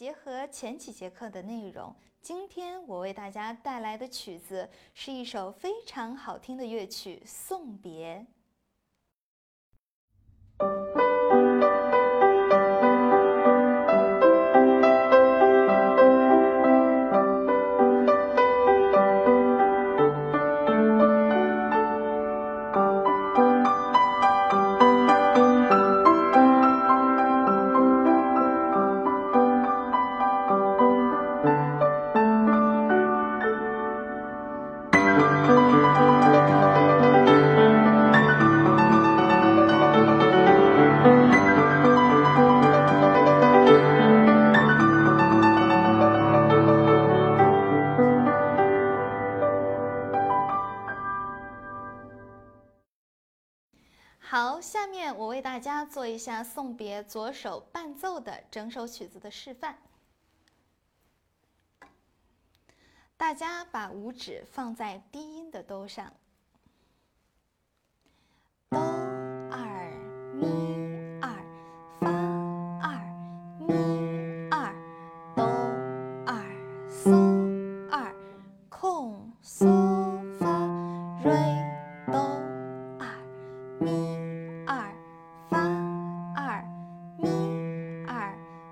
结合前几节课的内容，今天我为大家带来的曲子是一首非常好听的乐曲《送别》。好，下面我为大家做一下送别左手伴奏的整首曲子的示范。大家把五指放在低音的哆上，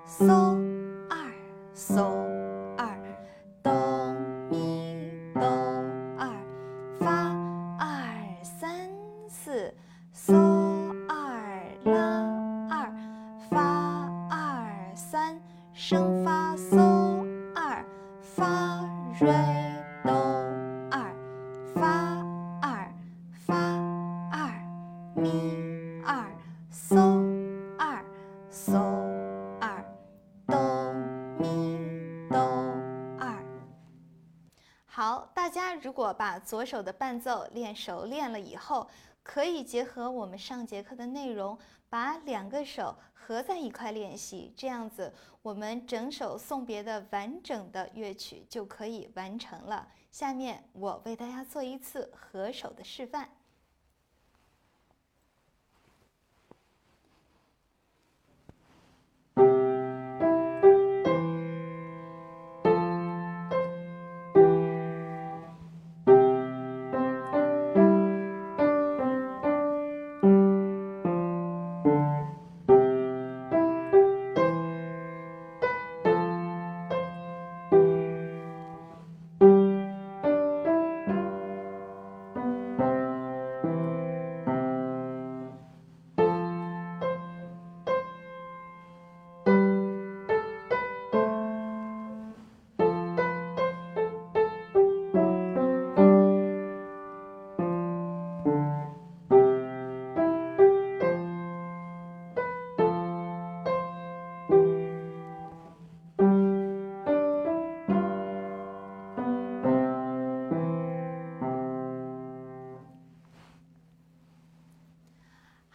嗦二嗦二哆咪哆二发二三四嗦二拉二发二三升发嗦二发瑞哆二发二发二咪二嗦好，大家如果把左手的伴奏练熟练了以后，可以结合我们上节课的内容，把两个手合在一块练习，这样子我们整首送别的完整的乐曲就可以完成了。下面我为大家做一次合手的示范。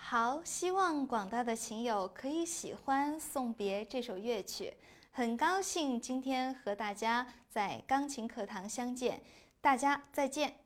好，希望广大的琴友可以喜欢《送别》这首乐曲。很高兴今天和大家在钢琴课堂相见，大家再见。